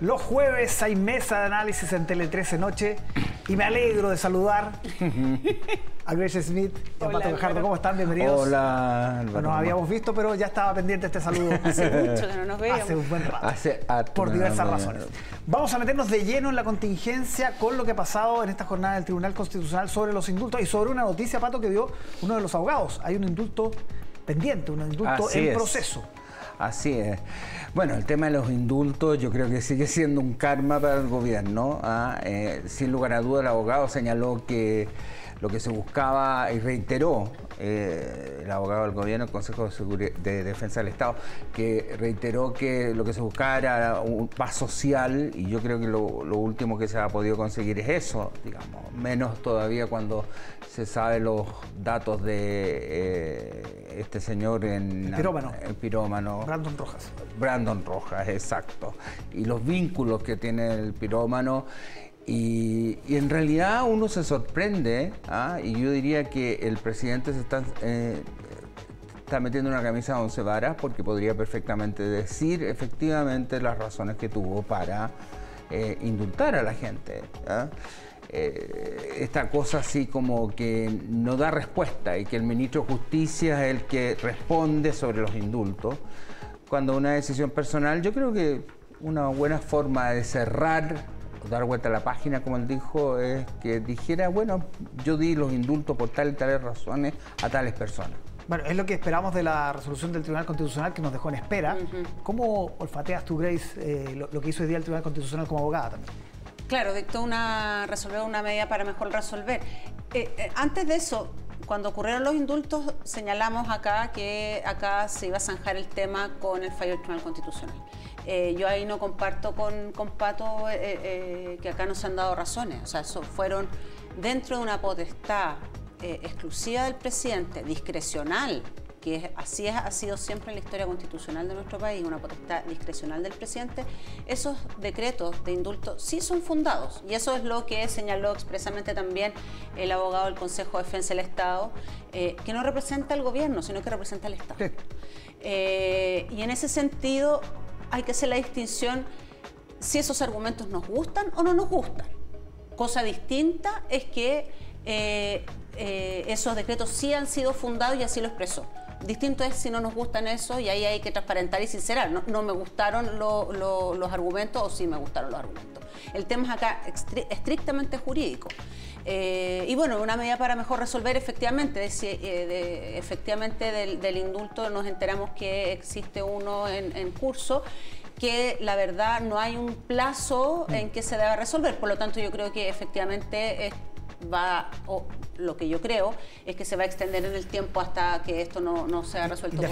Los jueves hay mesa de análisis en Tele 13 Noche y me alegro de saludar a Grace Smith y a Pato Gajardo. ¿Cómo están? Bienvenidos. Hola. Bueno, nos habíamos visto, pero ya estaba pendiente este saludo. Hace mucho que no nos veíamos. Hace un buen rato. Hace por no diversas razones. Vamos a meternos de lleno en la contingencia con lo que ha pasado en esta jornada del Tribunal Constitucional sobre los indultos y sobre una noticia, Pato, que dio uno de los abogados. Hay un indulto pendiente, un indulto Así en es. Así es. Bueno, el tema de los indultos yo creo que sigue siendo un karma para el gobierno. ¿ah? Eh, sin lugar a duda el abogado señaló que lo que se buscaba y reiteró eh, el abogado del gobierno, el Consejo de, Seguri- de Defensa del Estado, que reiteró que lo que se buscaba era un paz social y yo creo que lo, lo último que se ha podido conseguir es eso, digamos, menos todavía cuando se sabe los datos de eh, este señor en El pirómano. el pirómano. Brandon Rojas. Brandon Rojas, exacto. Y los vínculos que tiene el pirómano. Y, en realidad uno se sorprende, ¿ah? y yo diría que el presidente se está, eh, está metiendo una camisa de once varas porque podría perfectamente decir efectivamente las razones que tuvo para eh, indultar a la gente. ¿ah? Eh, esta cosa así como que no da respuesta y que el ministro de Justicia es el que responde sobre los indultos, cuando una decisión personal, yo creo que una buena forma de cerrar, dar vuelta a la página, como él dijo, es que dijera, bueno, yo di los indultos por tales y tales razones a tales personas. Bueno, es lo que esperamos de la resolución del Tribunal Constitucional que nos dejó en espera. ¿Cómo olfateas tú, Grace, eh, lo, lo que hizo hoy día el Tribunal Constitucional como abogada también? Claro, dictó una, resolver una medida para mejor resolver. Eh, eh, antes de eso, cuando ocurrieron los indultos, señalamos acá que acá se iba a zanjar el tema con el fallo del Tribunal Constitucional. Eh, yo ahí no comparto con, con Pato eh, eh, que acá no se han dado razones. O sea, eso fueron dentro de una potestad exclusiva del presidente, discrecional, que es- así es- ha sido siempre en la historia constitucional de nuestro país, una potestad discrecional del presidente, esos decretos de indulto sí son fundados. Y eso es lo que señaló expresamente también el abogado del Consejo de Defensa del Estado, eh, que no representa al gobierno, sino que representa al Estado. Sí. Eh, y en ese sentido hay que hacer la distinción si esos argumentos nos gustan o no nos gustan. Cosa distinta es que eh, eh, esos decretos sí han sido fundados y así lo expresó. Distinto es si no nos gustan eso y ahí hay que transparentar y sincerar. No, no me gustaron lo- lo- los argumentos o sí me gustaron los argumentos. El tema es acá estrictamente jurídico. Eh, y bueno, una medida para mejor resolver efectivamente, eh, de- efectivamente del, indulto nos enteramos que existe uno en, en curso que la verdad no hay un plazo en que se deba resolver. Por lo tanto, yo creo que efectivamente va, o lo que yo creo, es que se va a extender en el tiempo hasta que esto no, no sea resuelto. por el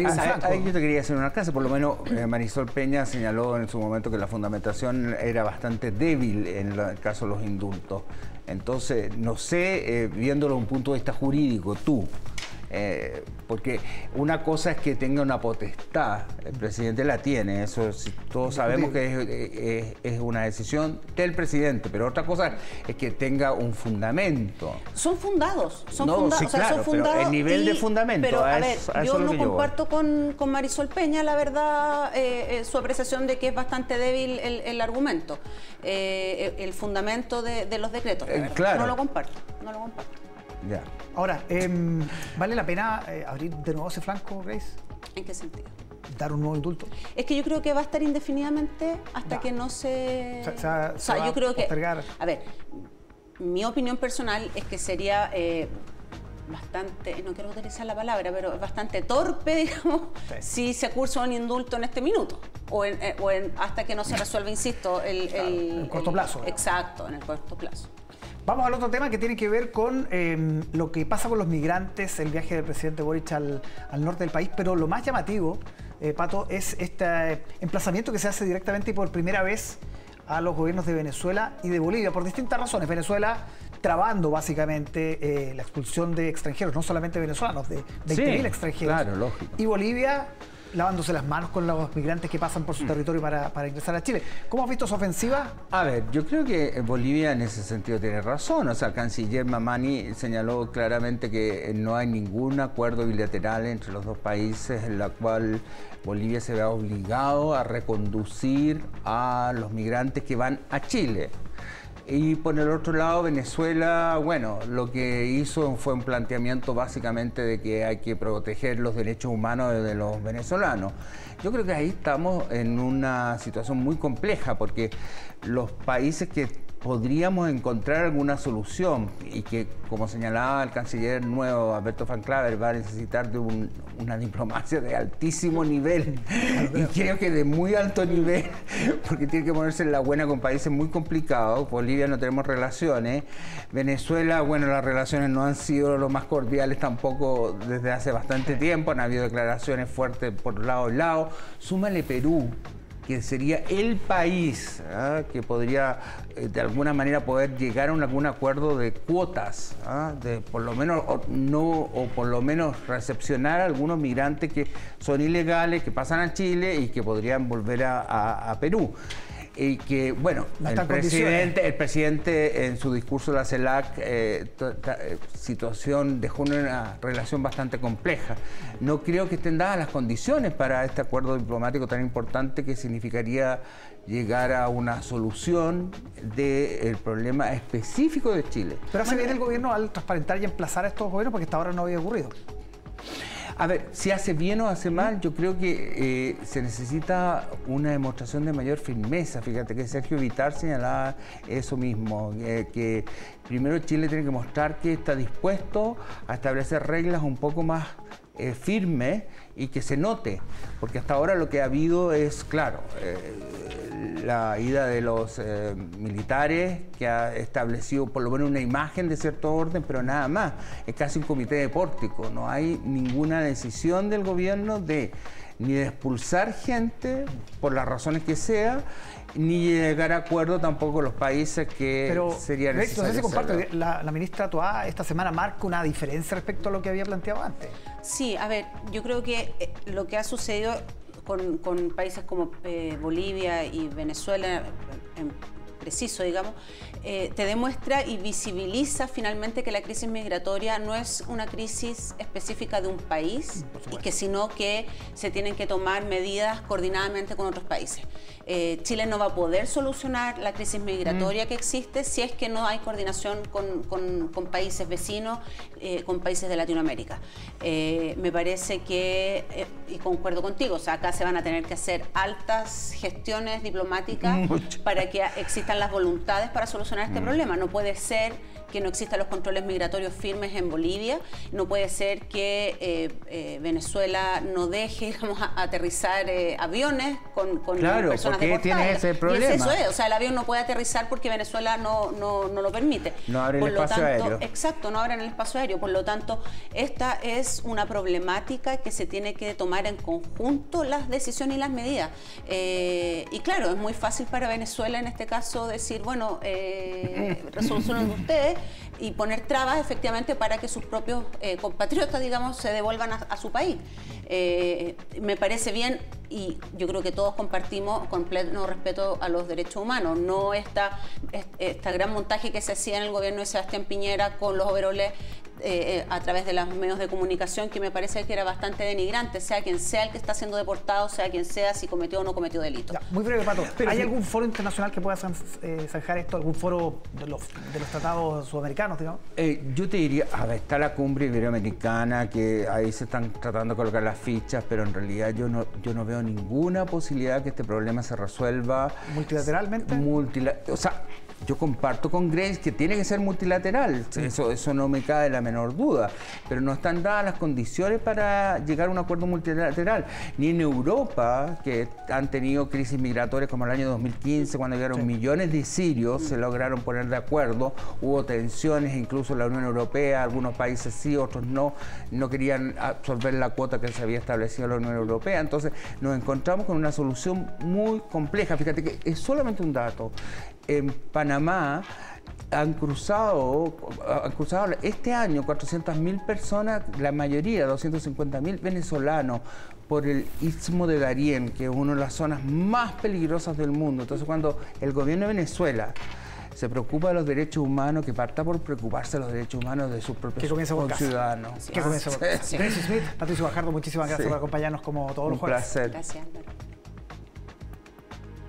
Exacto. Ahí yo te quería hacer un alcance, por lo menos eh, Marisol Peña señaló en su momento que la fundamentación era bastante débil en la- el caso de los indultos. Entonces, no sé, eh, viéndolo desde un punto de vista jurídico, tú, eh, porque una cosa es que tenga una potestad, el presidente la tiene, eso sí, todos sabemos que es, es- es una decisión del presidente, pero otra cosa es que tenga un fundamento. Son fundados, son No, fundados, sí, o sea, claro, son pero fundados. el nivel de fundamento, Pero a a ver, eso- a eso yo no yo comparto con, con Marisol Peña, la verdad, eh, eh, su apreciación de que es bastante débil el, el argumento, eh, el fundamento de, de los decretos. Eh, claro. No lo comparto, no lo comparto. Ya. Ahora, em, ¿vale la pena eh, abrir de nuevo ese flanco, Grace? ¿En qué sentido? Dar un nuevo indulto. Es que yo creo que va a estar indefinidamente hasta Ya. que no se... Se- se va- o se sea, yo creo que... A ver, mi opinión personal es que sería eh, bastante, no quiero utilizar la palabra, pero es bastante torpe, digamos, Sí. si se cursa un indulto en este minuto. O, en- eh, o en- hasta que no se resuelva, insisto, el... Claro, el- en corto el- plazo. Exacto, en el corto plazo. Vamos al otro tema que tiene que ver con em, lo que pasa con los migrantes, el viaje del presidente Boric al, al norte del país, pero lo más llamativo, eh, Pato, es este emplazamiento que se hace directamente y por primera vez a los gobiernos de Venezuela y de Bolivia, por distintas razones. Venezuela trabando básicamente eh, la expulsión de extranjeros, no solamente venezolanos, de 20.000 Sí, extranjeros. claro, lógico. Y Bolivia lavándose las manos con los migrantes que pasan por su mm. territorio para, para, ingresar a Chile. ¿Cómo has visto su ofensiva? A ver, yo creo que Bolivia en ese sentido tiene razón. O sea, el canciller Mamani señaló claramente que no hay ningún acuerdo bilateral entre los dos países en la cual Bolivia se vea obligado a reconducir a los migrantes que van a Chile. Y por el otro lado, Venezuela, bueno, lo que hizo fue un planteamiento básicamente de que hay que proteger los derechos humanos de los venezolanos. Yo creo que ahí estamos en una situación muy compleja porque los países que podríamos encontrar alguna solución y que, como señalaba el canciller nuevo, Alberto Van Claver, va a necesitar de una diplomacia de altísimo nivel y creo que de muy alto nivel, porque tiene que ponerse en la buena con países muy complicados. Bolivia no tenemos relaciones. Venezuela, bueno, las relaciones no han sido lo más cordiales tampoco desde hace bastante tiempo, han habido declaraciones fuertes por lado y lado. Súmale Perú, que sería el país ¿ah? que podría eh, de alguna manera poder llegar a algún acuerdo de cuotas, ¿ah? de por lo menos no o por lo menos recepcionar a algunos migrantes que son ilegales, que pasan a Chile y que podrían volver a Perú y que, bueno, el presidente, el presidente en su discurso de la CELAC, eh, eh, situación, dejó una relación bastante compleja. No creo que estén dadas las condiciones para este acuerdo diplomático tan importante que significaría llegar a una solución del problema específico de Chile. Pero hace bien el gobierno al transparentar y emplazar a estos gobiernos porque hasta ahora no había ocurrido. A ver, si hace bien o hace mal, yo creo que eh, se necesita una demostración de mayor firmeza. Fíjate que Sergio Vitar señalaba eso mismo, eh, que primero Chile tiene que mostrar que está dispuesto a establecer reglas un poco más eh, firmes y que se note, porque hasta ahora lo que ha habido es, claro, la ida de los eh, militares, que ha establecido por lo menos una imagen de cierto orden, pero nada más. Es casi un comité de pórtico. No hay ninguna decisión del gobierno de ni de expulsar gente, por las razones que sea, ni llegar a acuerdo tampoco los países que serían necesarios. comparte, la, la, ministra Toá esta semana marca una diferencia respecto a lo que había planteado antes. Sí, a ver, yo creo que eh, lo que ha sucedido con, países como eh, Bolivia y Venezuela en preciso, digamos, eh, te demuestra y visibiliza finalmente que la crisis migratoria no es una crisis específica de un país y que sino que se tienen que tomar medidas coordinadamente con otros países. Eh, Chile no va a poder solucionar la crisis migratoria mm. que existe si es que no hay coordinación con, países vecinos, eh, con países de Latinoamérica. me parece que, y concuerdo contigo, o sea, acá se van a tener que hacer altas gestiones diplomáticas para que existan las voluntades para solucionar este mm. problema. No puede ser que no existan los controles migratorios firmes en Bolivia, no puede ser que eh, eh, Venezuela no deje digamos, aterrizar eh, aviones con, con claro, personas porque tiene ese problema. eso es, o sea, el avión no puede aterrizar porque Venezuela no, no, no lo permite. No abre el espacio aéreo. Exacto, no abre el espacio aéreo. Por lo tanto, esta es una problemática que se tiene que tomar en conjunto las decisiones y las medidas. y claro, es muy fácil para Venezuela en este caso decir, bueno, eh, resoluciones de ustedes y poner trabas efectivamente para que sus propios eh, compatriotas, digamos, se devuelvan a, su país. Eh, me parece bien y yo creo que todos compartimos con pleno respeto a los derechos humanos. No esta, esta gran montaje que se hacía en el gobierno de Sebastián Piñera con los overoles eh, a través de los medios de comunicación que me parece que era bastante denigrante, sea quien sea el que está siendo deportado, sea quien sea, si cometió o no cometió delito. muy breve, Pato. ¿Hay algún foro internacional que pueda eh, zanjar esto? ¿Algún foro de los, tratados sudamericanos, digamos? Eh, yo te diría, a ver, está la cumbre iberoamericana, que ahí se están tratando de colocar las fichas, pero en realidad yo no, yo no veo ninguna posibilidad que este problema se resuelva. ¿Multilateralmente? o sea, yo comparto con Grace que tiene que ser multilateral, eso, eso no me cabe la menor duda, pero no están dadas las condiciones para llegar a un acuerdo multilateral. Ni en Europa, que han tenido crisis migratorias como el año 2015, cuando llegaron millones de sirios, se lograron poner de acuerdo, hubo tensiones, incluso en la Unión Europea, algunos países sí, otros no, no querían absorber la cuota que se había establecido en la Unión Europea. Entonces nos encontramos con una solución muy compleja. Fíjate que es solamente un dato en Panamá han cruzado, han cruzado este año 400.000 personas, la mayoría, 250.000 venezolanos, por el istmo de Darién, que es una de las zonas más peligrosas del mundo. Entonces, cuando el gobierno de Venezuela se preocupa de los derechos humanos, que parta por preocuparse de los derechos humanos de sus propios ciudadanos. Que comienza por casa. Patricio Bajardo, muchísimas gracias por acompañarnos como todos los jueves. Un placer. Gracias, Álvaro.